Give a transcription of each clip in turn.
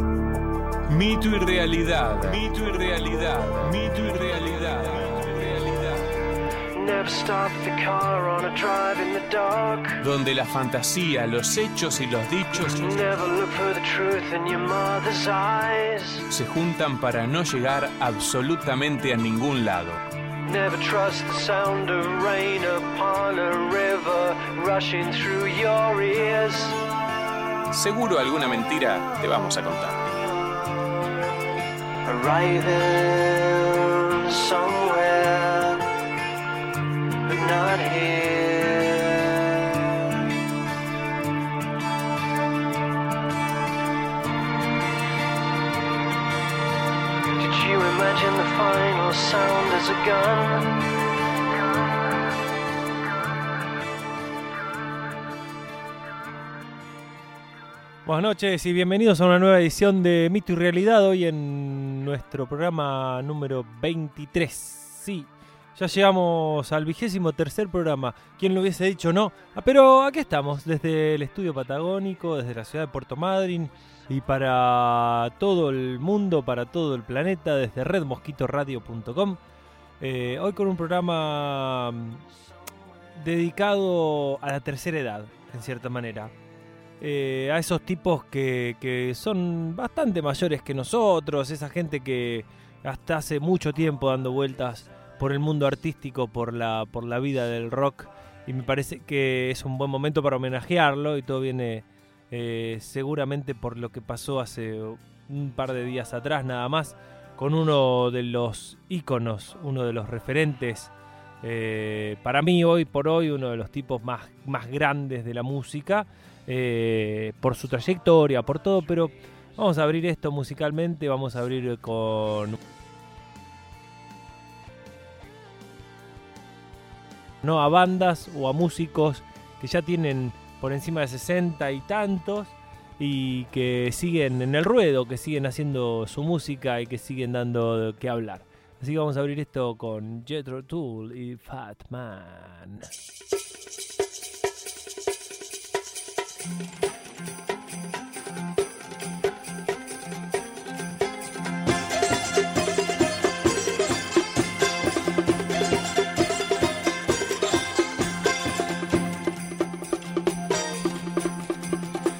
Mito y realidad. Mito y realidad. Mito y realidad. Never stop the car on a drive in the dark. Donde la fantasía, los hechos y los dichos Never look for the truth in your mother's eyes. se juntan para no llegar absolutamente a ningún lado. Never trust the sound of rain upon a river rushing through your ears. Seguro alguna mentira te vamos a contar. Did you imagine the final sound as a gun? Buenas noches y bienvenidos a una nueva edición de Mito y Realidad. Hoy en nuestro programa número 23. Sí, ya llegamos al vigésimo tercer programa. ¿Quién lo hubiese dicho no? Ah, pero aquí estamos, desde el estudio patagónico, desde la ciudad de Puerto Madryn y para todo el mundo, para todo el planeta, desde redmosquitoradio.com. Eh, hoy con un programa mm, dedicado a la tercera edad, en cierta manera eh, a esos tipos que, que son bastante mayores que nosotros, esa gente que hasta hace mucho tiempo dando vueltas por el mundo artístico, por la, por la vida del rock, y me parece que es un buen momento para homenajearlo y todo viene eh, seguramente por lo que pasó hace un par de días atrás nada más, con uno de los íconos, uno de los referentes. Eh, para mí hoy por hoy uno de los tipos más, más grandes de la música eh, por su trayectoria, por todo, pero vamos a abrir esto musicalmente, vamos a abrir con... No a bandas o a músicos que ya tienen por encima de 60 y tantos y que siguen en el ruedo, que siguen haciendo su música y que siguen dando que hablar. Así que vamos a abrir esto con Jethro Tull y Fat Man.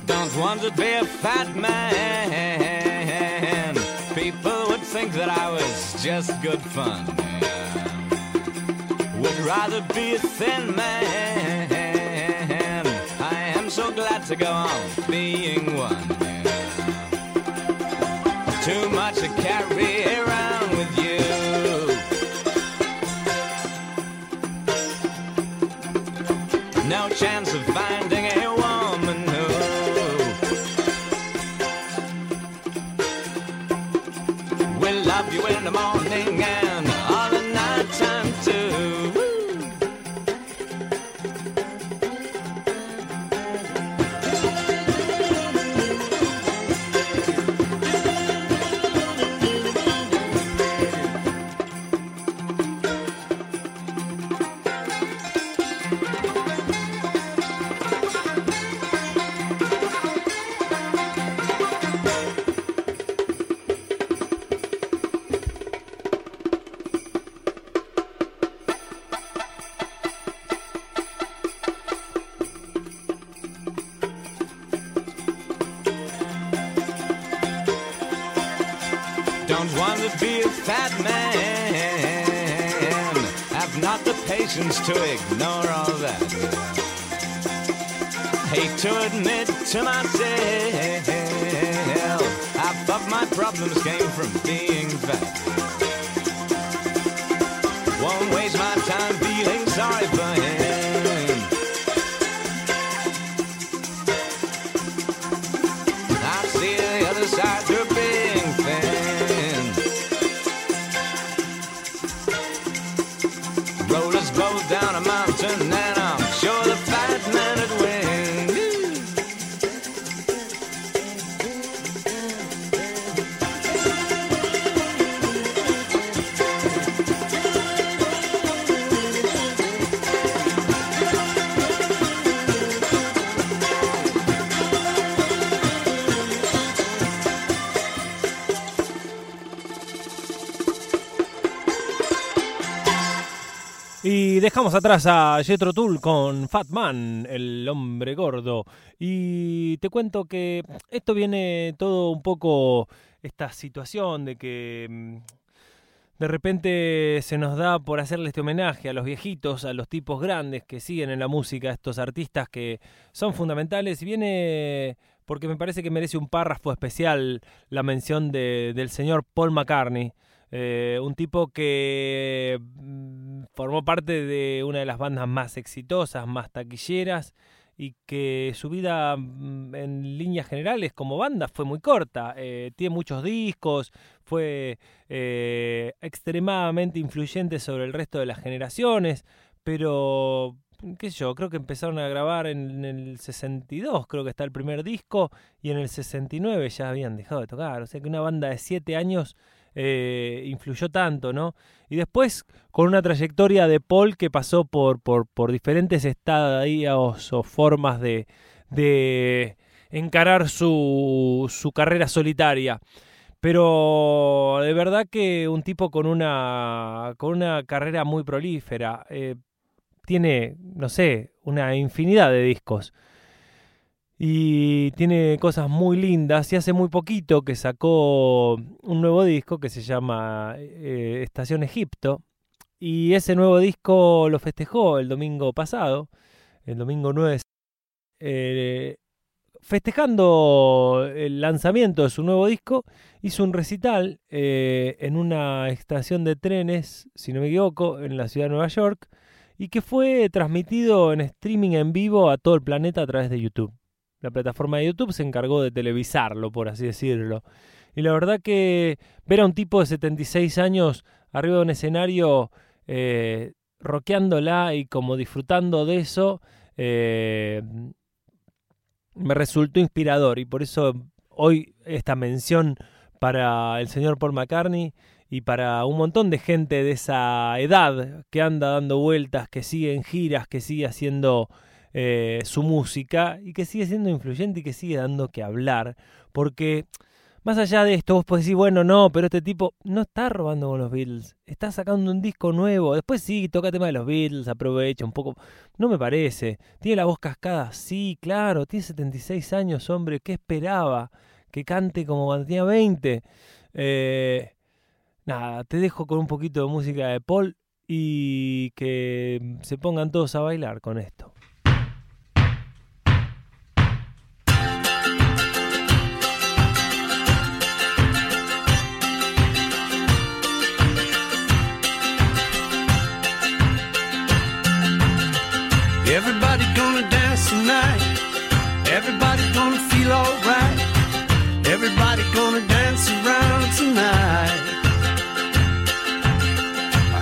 Don't want to be a fat man. Think that I was just good fun. Would rather be a thin man. I am so glad to go on being one. Patience to ignore all that. Hate to admit to myself, half of my problems came from being fat. Dejamos atrás a Jetro Tull con Fat Man, el hombre gordo. Y te cuento que esto viene todo un poco esta situación de que mm, de repente se nos da por hacerle este homenaje a los viejitos, a los tipos grandes que siguen en la música, estos artistas que son fundamentales. Y viene porque me parece que merece un párrafo especial la mención de- del señor Paul McCartney. Eh, un tipo que mm, formó parte de una de las bandas más exitosas, más taquilleras, y que su vida mm, en líneas generales como banda fue muy corta. Eh, tiene muchos discos, fue eh, extremadamente influyente sobre el resto de las generaciones, pero qué sé yo, creo que empezaron a grabar en el 62, creo que está el primer disco, y en el 69 ya habían dejado de tocar. O sea que una banda de 7 años eh, influyó tanto, ¿no? Y después con una trayectoria de Paul que pasó por, por, por diferentes estadios o formas de, de encarar su, su carrera solitaria. Pero de verdad que un tipo con una, con una carrera muy prolífera. eh, tiene, no sé, una infinidad de discos. Y tiene cosas muy lindas. Y hace muy poquito que sacó un nuevo disco que se llama eh, Estación Egipto. Y ese nuevo disco lo festejó el domingo pasado, el domingo 9. eh, festejando el lanzamiento de su nuevo disco, hizo un recital eh, en una estación de trenes, si no me equivoco, en la ciudad de Nueva York, y que fue transmitido en streaming en vivo a todo el planeta a través de YouTube. La plataforma de YouTube se encargó de televisarlo, por así decirlo. Y la verdad que ver a un tipo de 76 años arriba de un escenario eh, rockeándola y como disfrutando de eso, eh, me resultó inspirador y por eso hoy esta mención para el señor Paul McCartney y para un montón de gente de esa edad que anda dando vueltas, que sigue en giras, que sigue haciendo eh, su música y que sigue siendo influyente y que sigue dando que hablar. Porque más allá de esto, vos podés decir, bueno, no, pero este tipo no está robando con los Beatles, está sacando un disco nuevo. Después sí, toca tema de los Beatles, aprovecha un poco. No me parece. Tiene la voz cascada, sí, claro, tiene 76 años, hombre, ¿qué esperaba? Que cante como cuando tenía 20. Eh, nada, te dejo con un poquito de música de Paul y que se pongan todos a bailar con esto. Everybody gonna dance tonight. Everybody gonna feel alright. Everybody gonna dance around tonight.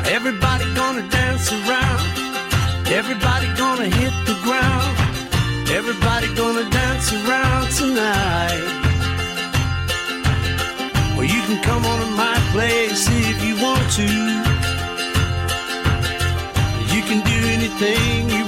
Everybody gonna dance around. Everybody gonna hit the ground. Everybody gonna dance around tonight. Well, you can come on to my place if you want to. You can do anything you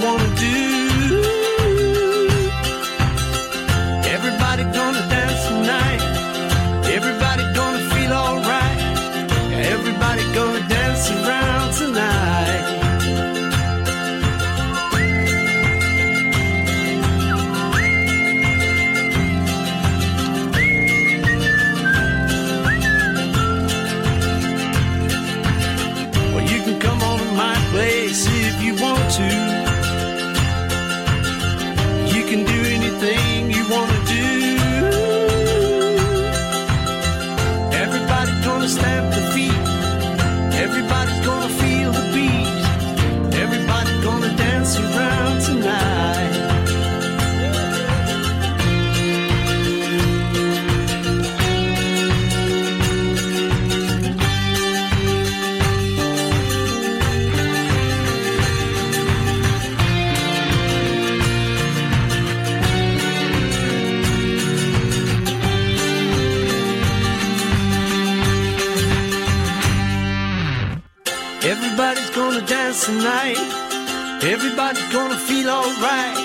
alright.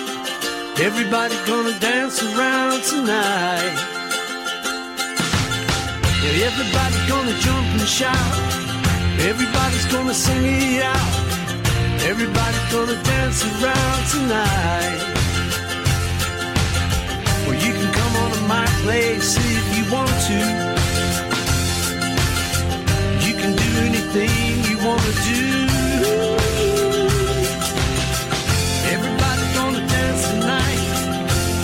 Everybody's gonna dance around tonight. Yeah, everybody's gonna jump and shout. Everybody's gonna sing it out. Everybody gonna dance around tonight. Well, you can come on to my place if you want to. You can do anything you wanna do.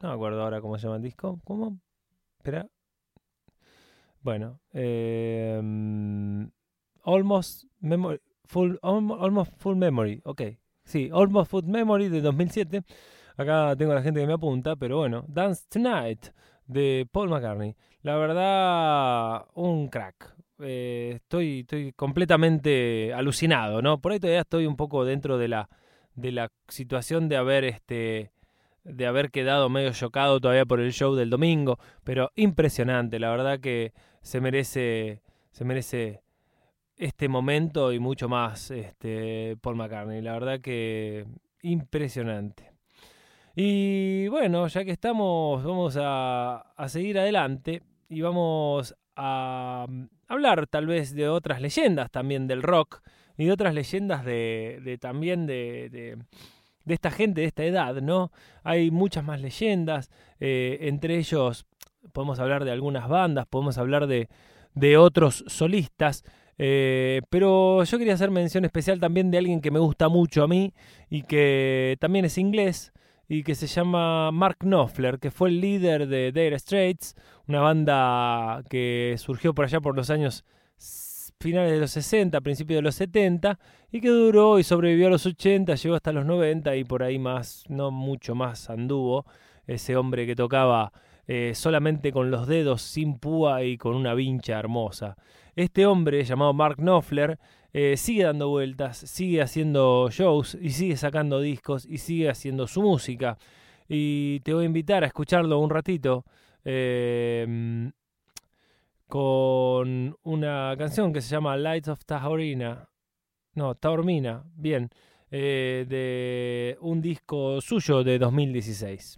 no me acuerdo ahora cómo se llama el disco, ¿cómo? Espera. Bueno, mm, Almost Memory, Full, Almo- Almost Full Memory, ok, sí, Almost Full Memory de 2007. Acá tengo a la gente que me apunta, pero bueno, Dance Tonight de Paul McCartney. La verdad, un crack. Eh, estoy, estoy completamente alucinado, ¿no? Por ahí todavía estoy un poco dentro de la, de la situación de haber este de haber quedado medio chocado todavía por el show del domingo, pero impresionante, la verdad que se merece se merece este momento y mucho más este Paul McCartney, la verdad que impresionante. Y bueno, ya que estamos, vamos a, a seguir adelante y vamos a mm, hablar tal vez de otras leyendas también del rock y de otras leyendas de, de también de, de- de esta gente de esta edad, ¿no? Hay muchas más leyendas, eh, entre ellos podemos hablar de algunas bandas, podemos hablar de, de otros solistas, eh, pero yo quería hacer mención especial también de alguien que me gusta mucho a mí y que también es inglés y que se llama Mark Knopfler, que fue el líder de Dire Straits, una banda que surgió por allá por los años finales de los 60, principios de los 70, y que duró y sobrevivió a los 80, llegó hasta los 90 y por ahí más, no mucho más anduvo, ese hombre que tocaba eh, solamente con los dedos, sin púa y con una vincha hermosa. Este hombre llamado Mark Knopfler eh, sigue dando vueltas, sigue haciendo shows y sigue sacando discos y sigue haciendo su música. Y te voy a invitar a escucharlo un ratito eh, con una canción que se llama Lights of Taormina. No, Taormina, bien. eh, de un disco suyo de 2016.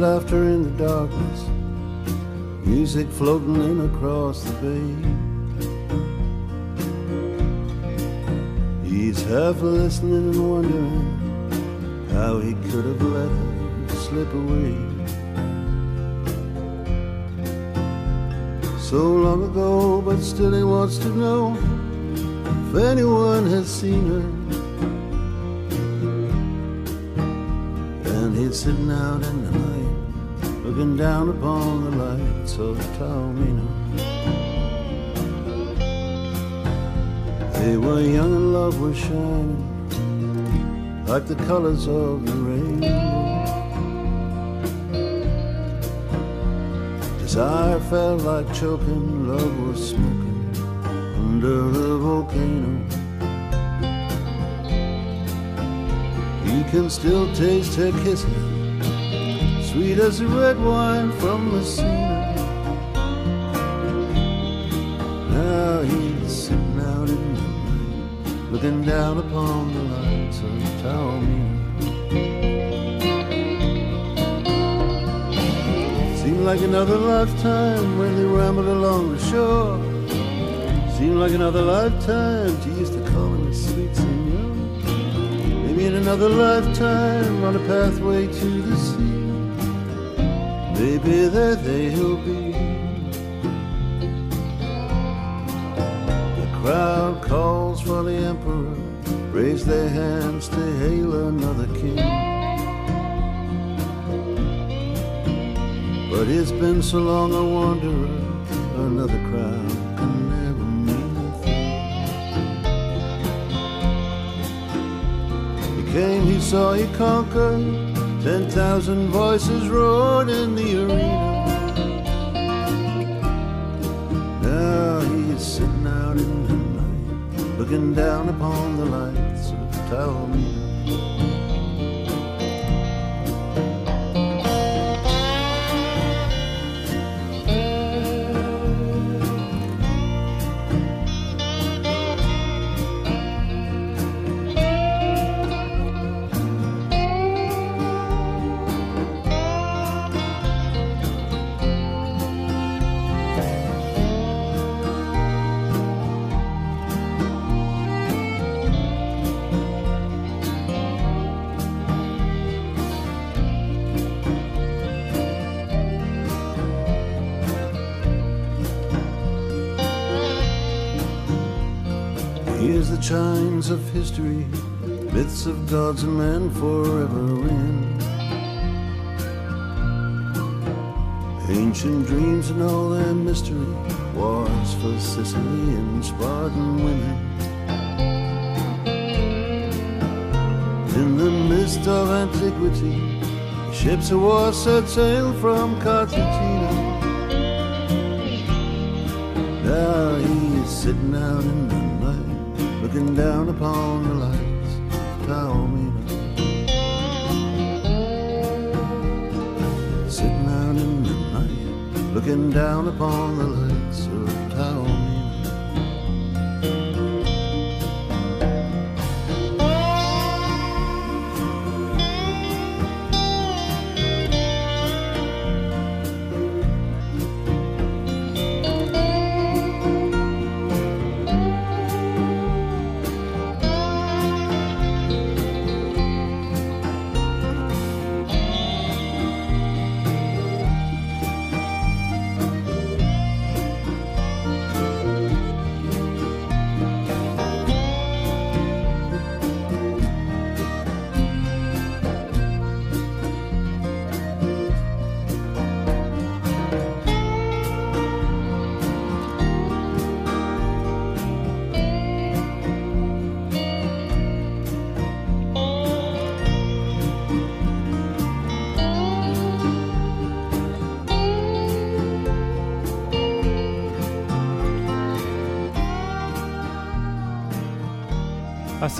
Laughter in the darkness, music floating in across the bay. He's half listening and wondering how he could have let her slip away. So long ago, but still he wants to know if anyone has seen her. And he's sitting out in the night, looking down upon the lights of Taormina. They were young and love was shining like the colors of the rainbow. Desire felt like choking, love was smoking under the volcano. He can still taste her kisses, sweet as the red wine from Messina. Now he's sitting out in the night, looking down upon the lights of Taormina. Seemed like another lifetime when they rambled along the shore. Seemed like another lifetime she used to call him a sweet senor. Maybe in another lifetime on a pathway to the sea. Maybe there they'll be. The crowd calls for the emperor, raise their hands to hail another king. But it's been so long a wanderer, another crowd can never mean a thing. He came, he saw, he conquered. Ten thousand voices roared in the arena. Now he is sitting out in the night, looking down upon the lights of Taormina. Of history, myths of gods and men forever in. Ancient dreams and all their mystery, wars for Sicily and Spartan women. In the mist of antiquity, ships of war set sail from Cartagena. Now he is sitting out in the looking down upon the lights Taormina. Sitting out in the night, looking down upon the lights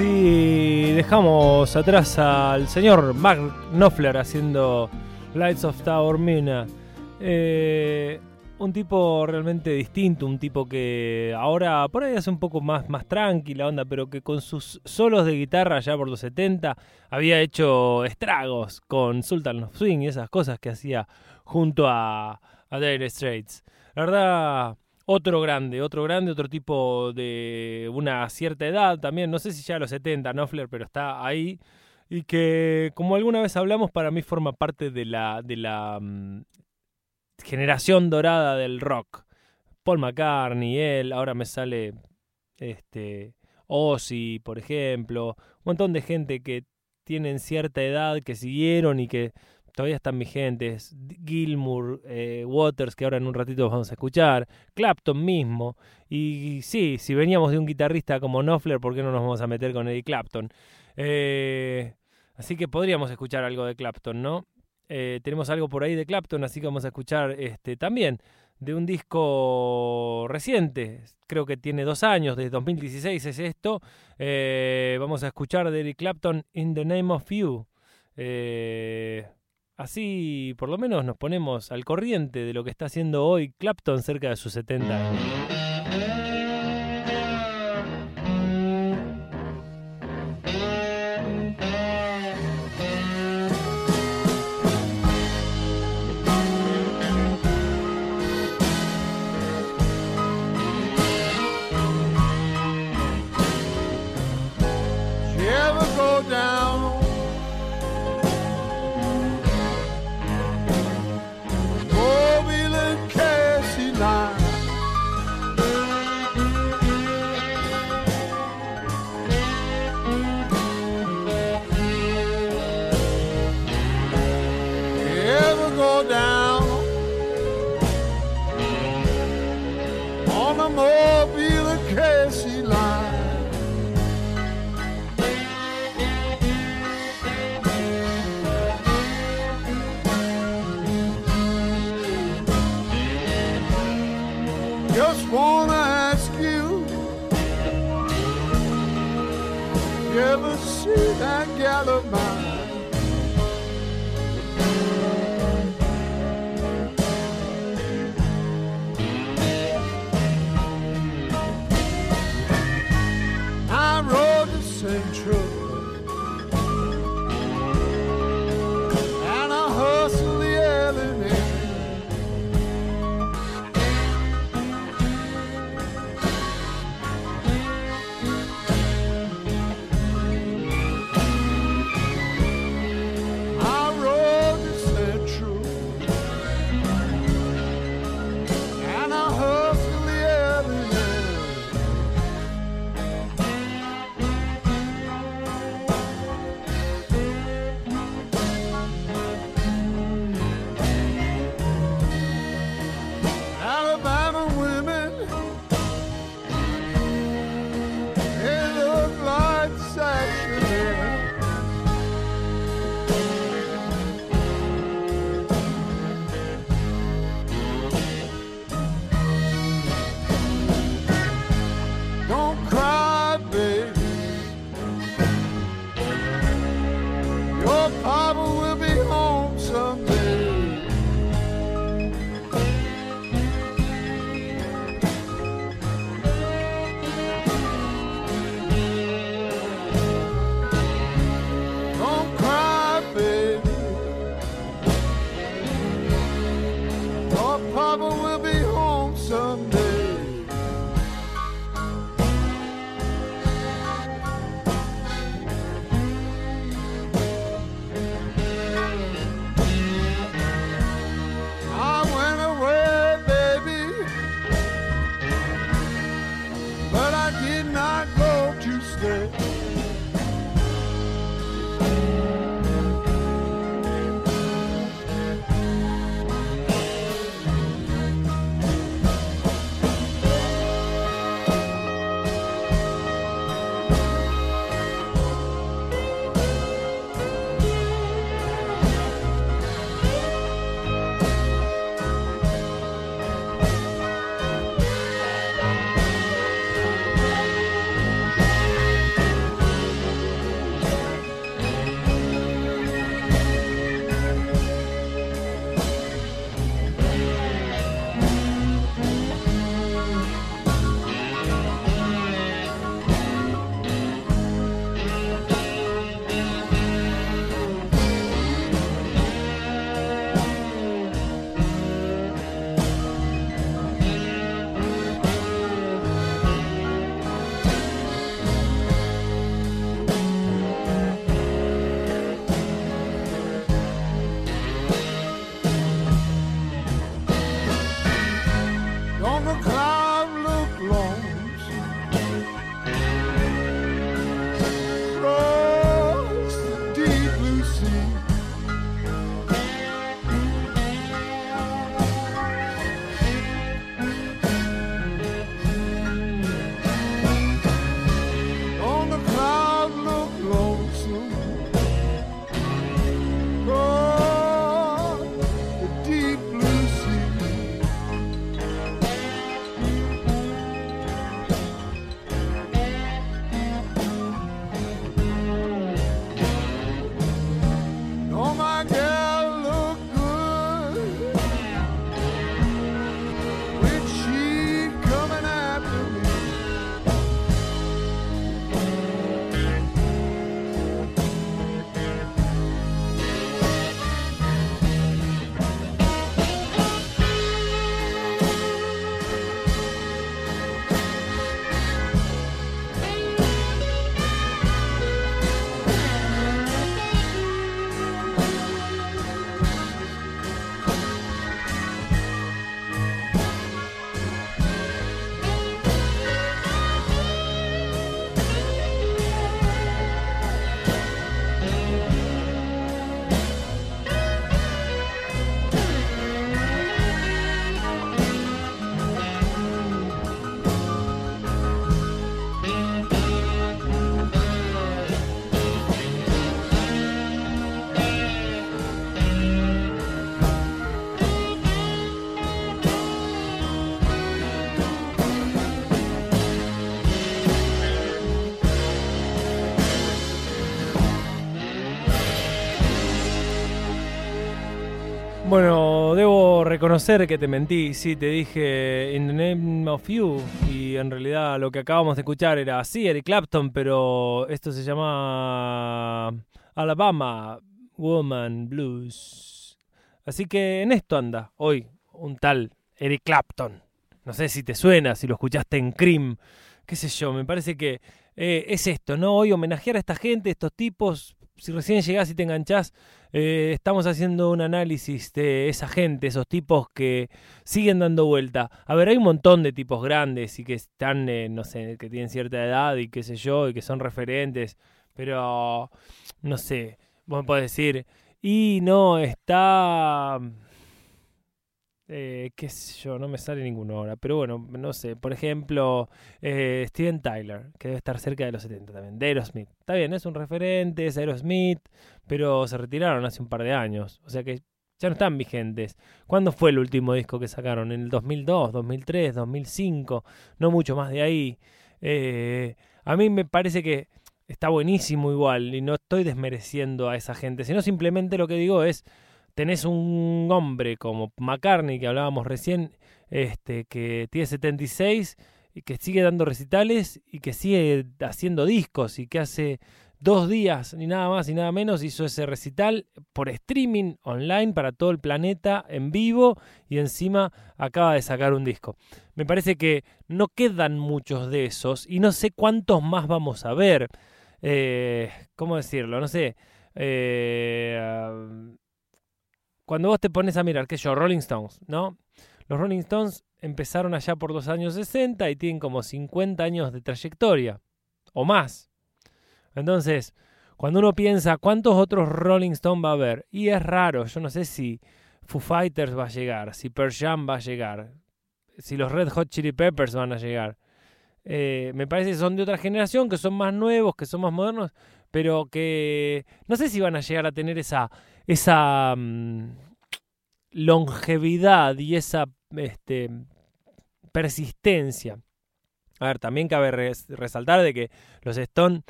Así dejamos atrás al señor Mark Knopfler haciendo Lights of Taormina. Eh, un tipo realmente distinto, un tipo que ahora por ahí hace un poco más, más tranquila onda, pero que con sus solos de guitarra ya por los 70 había hecho estragos con Sultan of Swing y esas cosas que hacía junto a, a Dire Straits. La verdad, otro grande, otro grande, otro tipo de una cierta edad también, no sé si ya a los 70, Knopfler, pero está ahí. Y que, como alguna vez hablamos, para mí forma parte de la, de la mm, generación dorada del rock. Paul McCartney, él, ahora me sale este Ozzy, por ejemplo, un montón de gente que tienen cierta edad, que siguieron y que todavía están vigentes. Gilmour, eh, Waters, que ahora en un ratito vamos a escuchar. Clapton mismo. Y sí, si veníamos de un guitarrista como Knopfler, ¿por qué no nos vamos a meter con Eddie Clapton? Eh, así que podríamos escuchar algo de Clapton, ¿no? Eh, tenemos algo por ahí de Clapton, así que vamos a escuchar este también de un disco reciente, creo que tiene dos años, de 2016 es esto. Vamos a escuchar de Eric Clapton In the Name of You. Así por lo menos nos ponemos al corriente de lo que está haciendo hoy Clapton cerca de sus 70 años. calamine. Reconocer que te mentí. Sí, te dije In the Name of You. Y en realidad lo que acabamos de escuchar era, sí, Eric Clapton, pero esto se llama Alabama Woman Blues. Así que en esto anda hoy un tal Eric Clapton. No sé si te suena, si lo escuchaste en Cream. Qué sé yo, me parece que eh, es esto, ¿no? Hoy homenajear a esta gente, estos tipos. Si recién llegás y te enganchás, eh, estamos haciendo un análisis de esa gente, esos tipos que siguen dando vuelta. A ver, hay un montón de tipos grandes y que están, eh, no sé, que tienen cierta edad y qué sé yo, y que son referentes, pero no sé, vos me podés decir, y no, está eh, qué sé yo, no me sale ninguno ahora, pero bueno, no sé, por ejemplo, eh, Steven Tyler, que debe estar cerca de los 70 también, de Aerosmith. Está bien, es un referente, es Aerosmith, pero se retiraron hace un par de años, o sea que ya no están vigentes. ¿Cuándo fue el último disco que sacaron? ¿En el 2002, 2003, 2005? No mucho más de ahí. Eh, a mí me parece que está buenísimo igual y no estoy desmereciendo a esa gente, sino simplemente lo que digo es tenés un hombre como McCartney, que hablábamos recién, este, que tiene 76 y que sigue dando recitales y que sigue haciendo discos y que hace dos días, ni nada más ni nada menos, hizo ese recital por streaming online para todo el planeta en vivo y encima acaba de sacar un disco. Me parece que no quedan muchos de esos y no sé cuántos más vamos a ver. Eh, ¿Cómo decirlo? No sé. Eh, cuando vos te pones a mirar, qué yo, Rolling Stones, ¿no? Los Rolling Stones empezaron allá por los años 60 y tienen como 50 años de trayectoria, o más. Entonces, cuando uno piensa cuántos otros Rolling Stones va a haber, y es raro, yo no sé si Foo Fighters va a llegar, si Pearl Jam va a llegar, si los Red Hot Chili Peppers van a llegar. Eh, me parece que son de otra generación, que son más nuevos, que son más modernos, pero que no sé si van a llegar a tener esa, esa mm, longevidad y esa este, persistencia. A ver, también cabe resaltar de que los Stone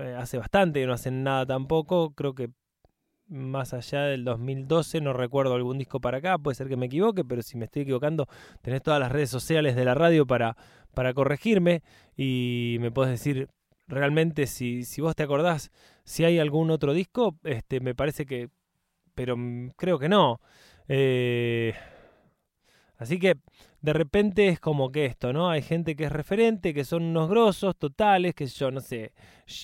eh, hace bastante que no hacen nada tampoco. Creo que más allá del 2012 no recuerdo algún disco para acá. Puede ser que me equivoque, pero si me estoy equivocando, tenés todas las redes sociales de la radio para, para corregirme y me podés decir realmente si, si vos te acordás si hay algún otro disco. Este, me parece que pero mm, creo que no. Eh, así que de repente es como que esto, ¿no? Hay gente que es referente, que son unos grosos totales, que yo no sé,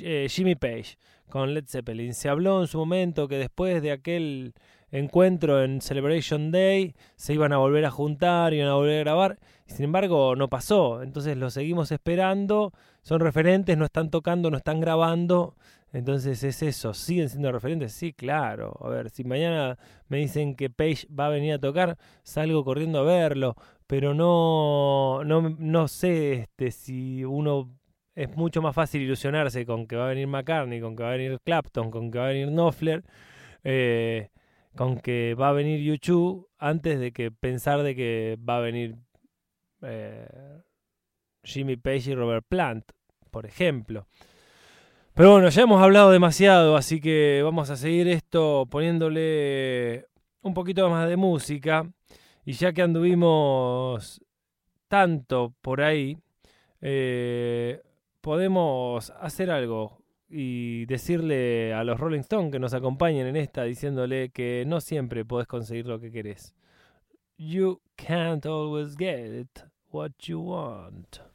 eh, Jimmy Page con Led Zeppelin. Se habló en su momento que después de aquel encuentro en Celebration Day se iban a volver a juntar, iban a volver a grabar, sin embargo no pasó. Entonces lo seguimos esperando, son referentes, no están tocando, no están grabando, entonces es eso, ¿siguen siendo referentes? Sí, claro. A ver, si mañana me dicen que Page va a venir a tocar, salgo corriendo a verlo, pero no, no, no sé este, si uno es mucho más fácil ilusionarse con que va a venir McCartney, con que va a venir Clapton, con que va a venir Knopfler, eh, con que va a venir YouTube, antes de que pensar de que va a venir eh, Jimmy Page y Robert Plant, por ejemplo. Pero bueno, ya hemos hablado demasiado, así que vamos a seguir esto poniéndole un poquito más de música. Y ya que anduvimos tanto por ahí, eh, podemos hacer algo y decirle a los Rolling Stones que nos acompañen en esta, diciéndole que no siempre podés conseguir lo que querés. You can't always get what you want.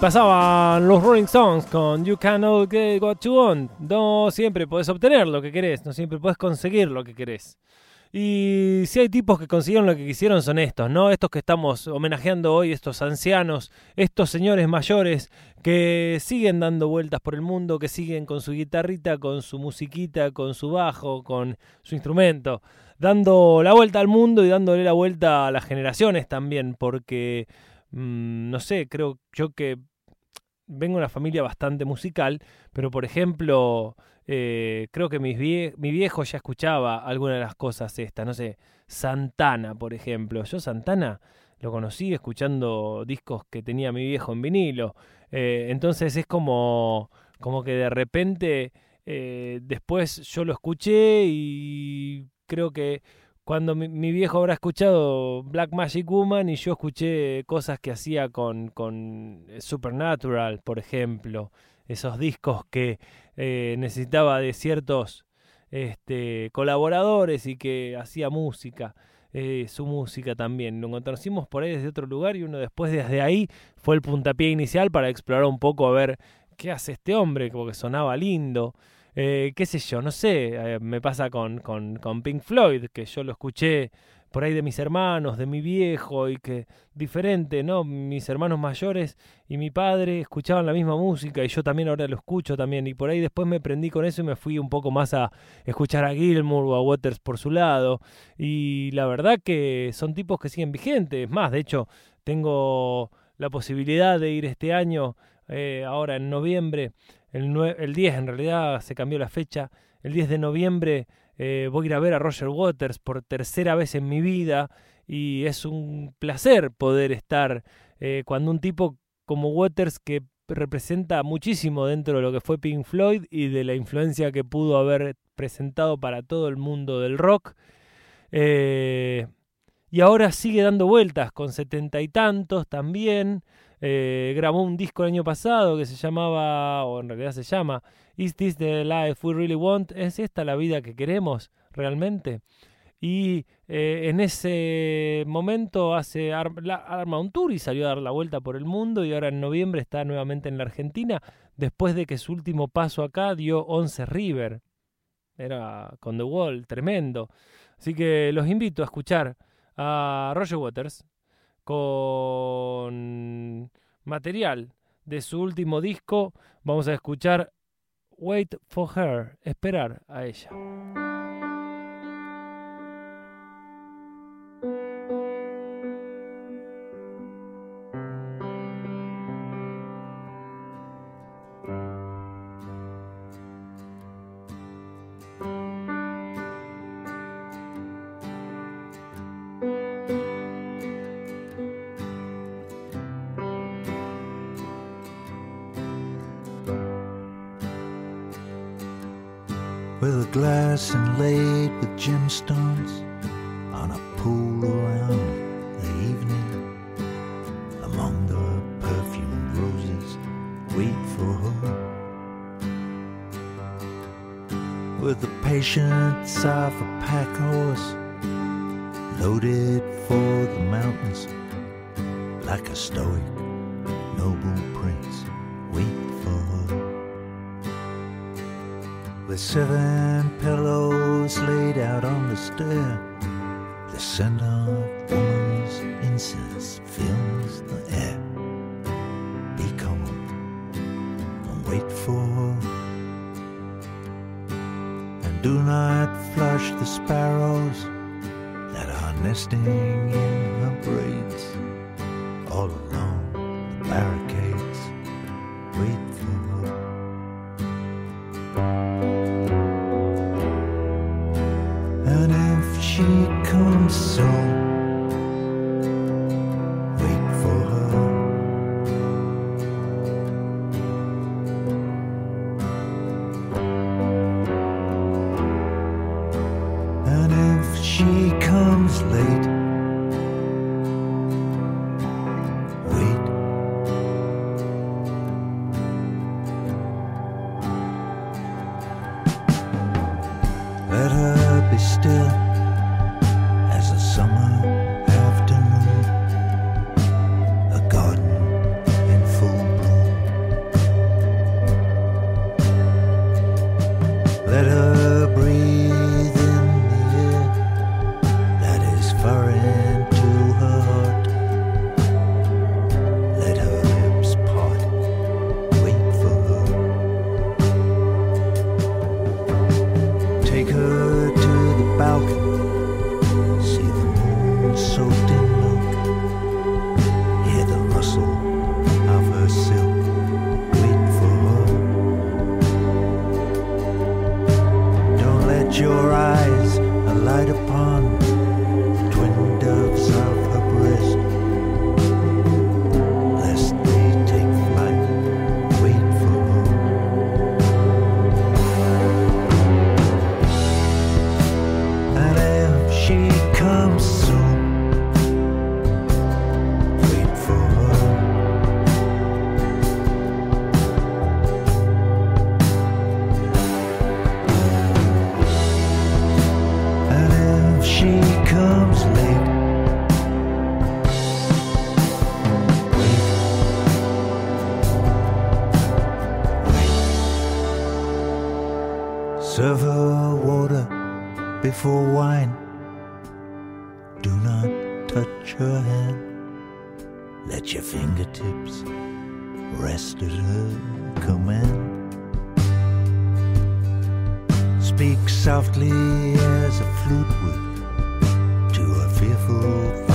Pasaban los Rolling Stones con You Cannot Get What You Want. No siempre podés obtener lo que querés, no siempre podés conseguir lo que querés. Y si hay tipos que consiguieron lo que quisieron son estos, ¿no? Estos que estamos homenajeando hoy, estos ancianos, estos señores mayores que siguen dando vueltas por el mundo, que siguen con su guitarrita, con su musiquita, con su bajo, con su instrumento, dando la vuelta al mundo y dándole la vuelta a las generaciones también, porque mm, no sé, creo yo que vengo de una familia bastante musical, pero por ejemplo, eh, creo que mis vie- mi viejo ya escuchaba alguna de las cosas estas, no sé, Santana, por ejemplo. Yo Santana lo conocí escuchando discos que tenía mi viejo en vinilo. Eh, entonces es como, como que de repente eh, después yo lo escuché y creo que cuando mi, mi viejo habrá escuchado Black Magic Woman y yo escuché cosas que hacía con, con Supernatural, por ejemplo, esos discos que eh, necesitaba de ciertos este, colaboradores y que hacía música, eh, su música también. Lo conocimos por ahí desde otro lugar y uno después desde ahí fue el puntapié inicial para explorar un poco a ver qué hace este hombre, porque sonaba lindo. Eh, qué sé yo, no sé, eh, me pasa con, con, con Pink Floyd, que yo lo escuché por ahí de mis hermanos, de mi viejo, y que diferente, ¿no? Mis hermanos mayores y mi padre escuchaban la misma música y yo también ahora lo escucho también, y por ahí después me prendí con eso y me fui un poco más a escuchar a Gilmour o a Waters por su lado, y la verdad que son tipos que siguen vigentes, más, de hecho, tengo la posibilidad de ir este año, eh, ahora en noviembre, el, nue- el 10 en realidad se cambió la fecha, el 10 de noviembre eh, voy a ir a ver a Roger Waters por tercera vez en mi vida y es un placer poder estar eh, cuando un tipo como Waters que representa muchísimo dentro de lo que fue Pink Floyd y de la influencia que pudo haber presentado para todo el mundo del rock. Eh, y ahora sigue dando vueltas con setenta y tantos también. Eh, grabó un disco el año pasado que se llamaba, o en realidad se llama, Is This the Life We Really Want? ¿Es esta la vida que queremos realmente? Y eh, en ese momento hace arma un tour y salió a dar la vuelta por el mundo y ahora en noviembre está nuevamente en la Argentina después de que su último paso acá dio 11 River. Era con The Wall, tremendo. Así que los invito a escuchar a Roger Waters con material de su último disco. Vamos a escuchar Wait for Her, esperar a ella. Patience of a pack horse loaded for the mountains like a stoic noble prince wait for her with seven pillows laid out on the stair. And if she comes soon, Serve her water before wine. Do not touch her hand. Let your fingertips rest at her command. Speak softly as a flute would to a fearful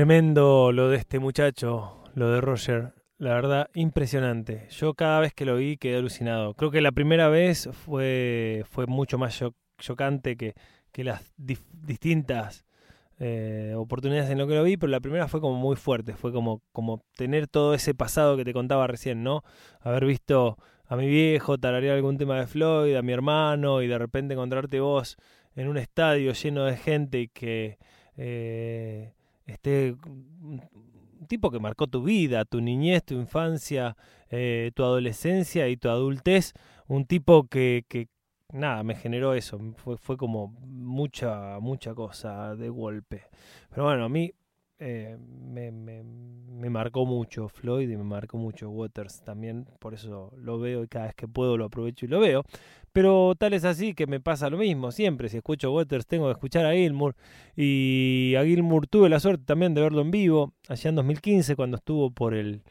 Tremendo lo de este muchacho, lo de Roger. La verdad, impresionante. Yo cada vez que lo vi quedé alucinado. Creo que la primera vez fue, fue mucho más cho- chocante que, que las distintas eh, oportunidades en lo que lo vi, pero la primera fue como muy fuerte. Fue como, como tener todo ese pasado que te contaba recién, ¿no? Haber visto a mi viejo tararear algún tema de Floyd, a mi hermano, y de repente encontrarte vos en un estadio lleno de gente y que eh, esté un tipo que marcó tu vida, tu niñez, tu infancia, eh, tu adolescencia y tu adultez, un tipo que, que nada, me generó eso, fue, fue como mucha, mucha cosa de golpe. Pero bueno, a mí eh, me- me marcó mucho Floyd y me marcó mucho Waters también, por eso lo veo y cada vez que puedo lo aprovecho y lo veo. Pero tal es así que me pasa lo mismo, siempre. Si escucho Waters tengo que escuchar a Gilmour. Y a Gilmour tuve la suerte también de verlo en vivo allá en 2015 cuando estuvo por el,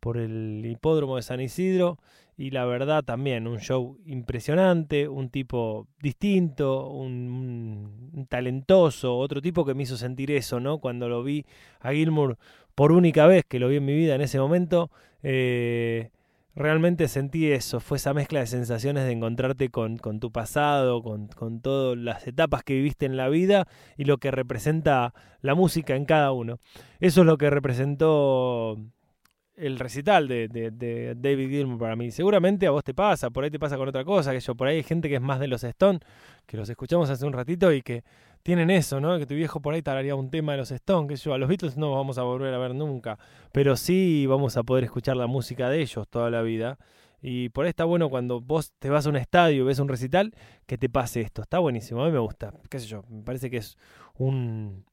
por el hipódromo de San Isidro. Y la verdad también un show impresionante, un tipo distinto, un, un talentoso, otro tipo que me hizo sentir eso, ¿no? Cuando lo vi a Gilmour por única vez que lo vi en mi vida en ese momento, eh, realmente sentí eso, fue esa mezcla de sensaciones de encontrarte con, con tu pasado, con, con todas las etapas que viviste en la vida y lo que representa la música en cada uno. Eso es lo que representó el recital de, de- de David Gilmour para mí. Seguramente a vos te pasa, por ahí te pasa con otra cosa, que yo por ahí hay gente que es más de los Stone, que los escuchamos hace un ratito y que tienen eso, ¿no? Que tu viejo por ahí tararía un tema de los Stone, que yo a los Beatles no vamos a volver a ver nunca, pero sí vamos a poder escuchar la música de ellos toda la vida. Y por ahí está bueno cuando vos te vas a un estadio ves un recital, que te pase esto. Está buenísimo, a mí me gusta. Qué sé yo, me parece que es un,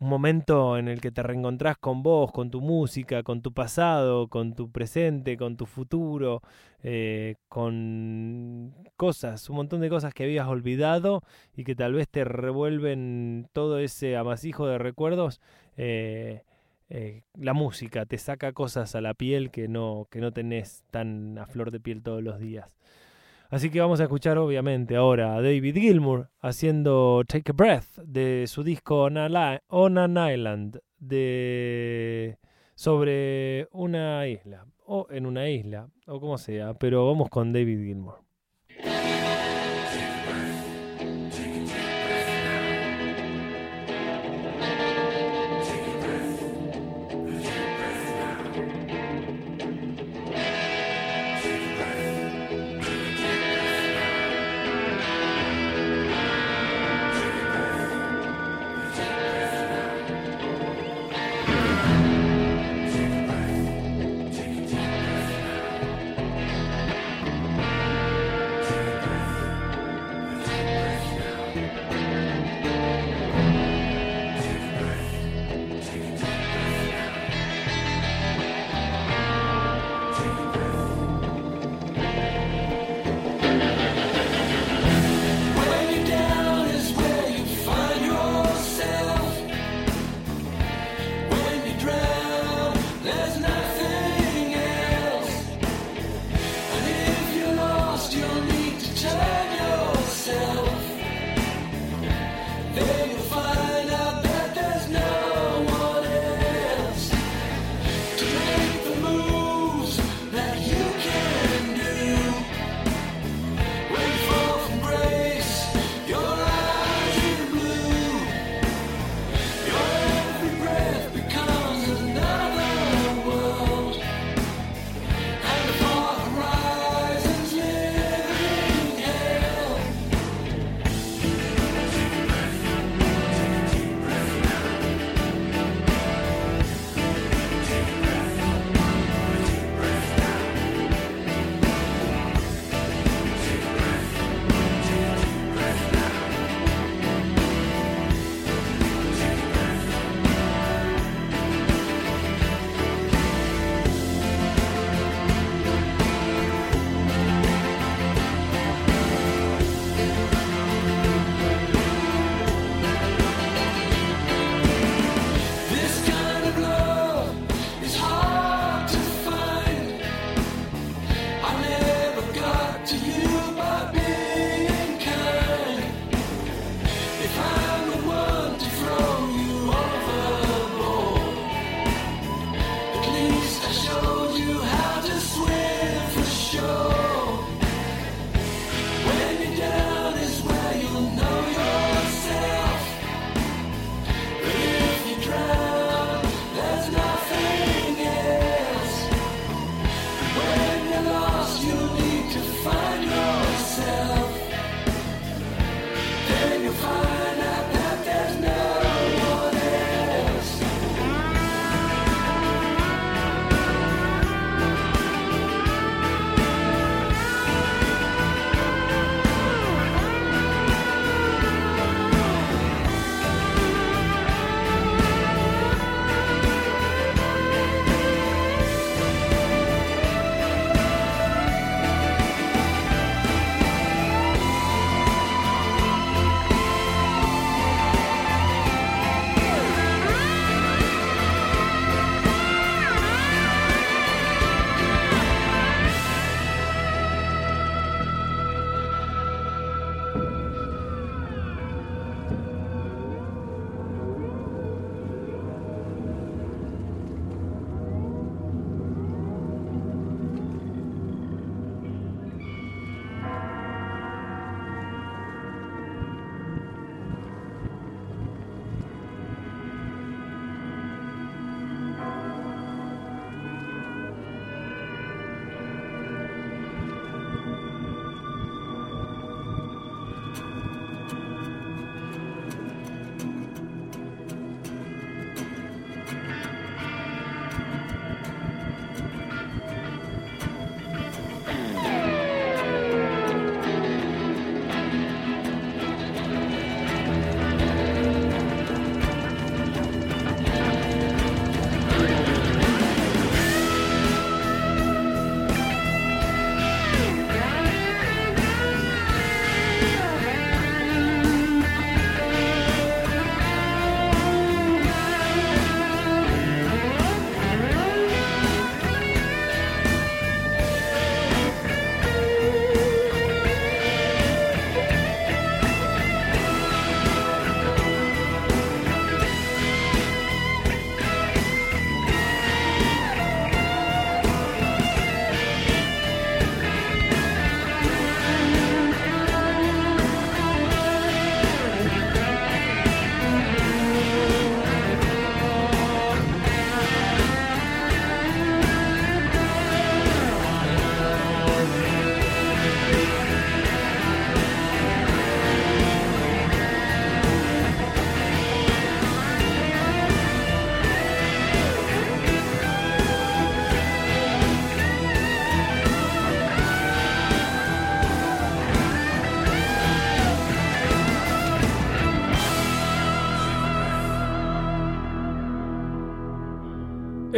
un momento en el que te reencontrás con vos, con tu música, con tu pasado, con tu presente, con tu futuro, eh, con cosas, un montón de cosas que habías olvidado y que tal vez te revuelven todo ese amasijo de recuerdos. eh, eh, la música te saca cosas a la piel que no, que no tenés tan a flor de piel todos los días. Así que vamos a escuchar obviamente ahora a David Gilmour haciendo Take a Breath de su disco On, On an Island de sobre una isla o en una isla o como sea, pero vamos con David Gilmour.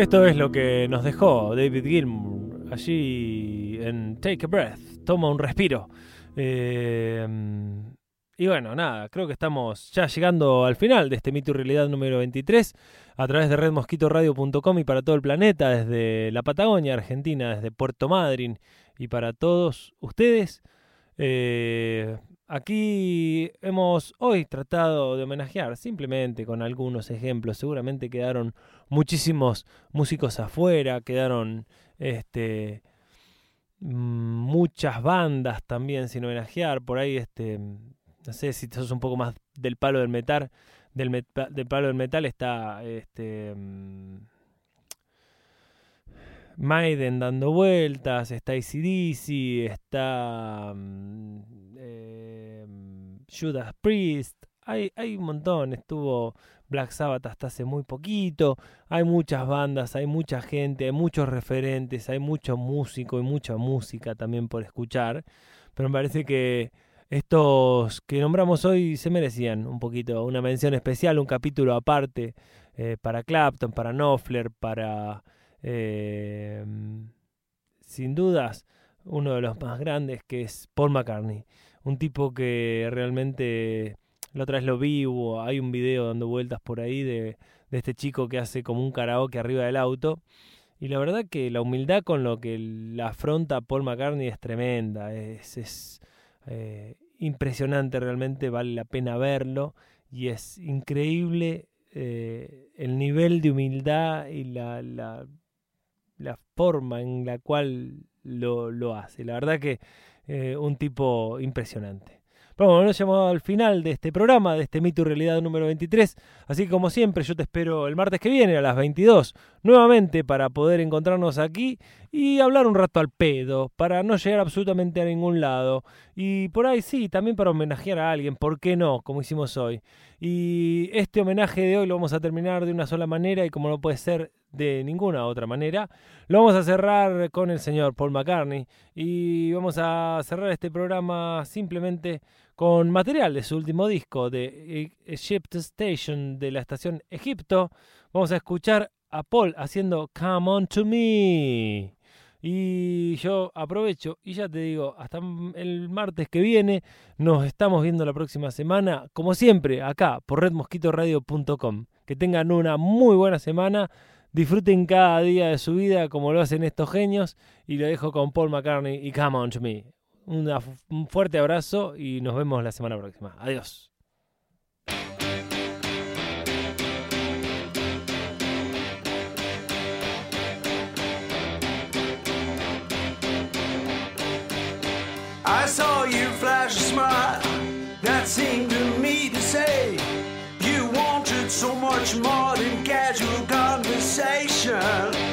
Esto es lo que nos dejó David Gilmour allí en Take a Breath, toma un respiro. Eh, y bueno, nada, creo que estamos ya llegando al final de este mito y realidad número 23 a través de redmosquitoradio.com y para todo el planeta, desde la Patagonia, Argentina, desde Puerto Madryn y para todos ustedes. Eh, aquí hemos hoy tratado de homenajear simplemente con algunos ejemplos. Seguramente quedaron muchísimos músicos afuera, quedaron este muchas bandas también sin homenajear. Por ahí, este, no sé si sos un poco más del palo del metal. Del, meta- del palo del metal está este mm, Maiden dando vueltas, está ACDC, está mm, eh, Judas Priest, hay, hay un montón, estuvo Black Sabbath hasta hace muy poquito, hay muchas bandas, hay mucha gente, hay muchos referentes, hay mucho músico y mucha música también por escuchar, pero me parece que estos que nombramos hoy se merecían un poquito una mención especial, un capítulo aparte eh, para Clapton, para Knopfler, para eh, sin dudas uno de los más grandes que es Paul McCartney, un tipo que realmente la otra vez lo vi, hubo, hay un video dando vueltas por ahí de, de este chico que hace como un karaoke arriba del auto. Y la verdad que la humildad con lo que la afronta Paul McCartney es tremenda, es, es eh, impresionante realmente, vale la pena verlo y es increíble eh, el nivel de humildad y la, la, la forma en la cual lo, lo hace. La verdad que eh, un tipo impresionante. Pero bueno, hemos llegado al final de este programa, de este Mito y Realidad número 23. Así que como siempre, yo te espero el martes que viene a las 22, nuevamente para poder encontrarnos aquí y hablar un rato al pedo, para no llegar absolutamente a ningún lado. Y por ahí sí, también para homenajear a alguien, ¿por qué no? Como hicimos hoy. Y este homenaje de hoy lo vamos a terminar de una sola manera y como no puede ser de ninguna otra manera, lo vamos a cerrar con el señor Paul McCartney y vamos a cerrar este programa simplemente con material de su último disco de Egypt Station de la estación Egipto. Vamos a escuchar a Paul haciendo Come On To Me. Y yo aprovecho y ya te digo, hasta el martes que viene nos estamos viendo la próxima semana, como siempre, acá por redmosquitoradio.com. Que tengan una muy buena semana, disfruten cada día de su vida como lo hacen estos genios y lo dejo con Paul McCartney y Come On To Me. Un fuerte abrazo y nos vemos la semana próxima. Adiós. I saw you flash a smile that seemed to me to say you wanted so much more than casual conversation.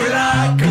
Will I come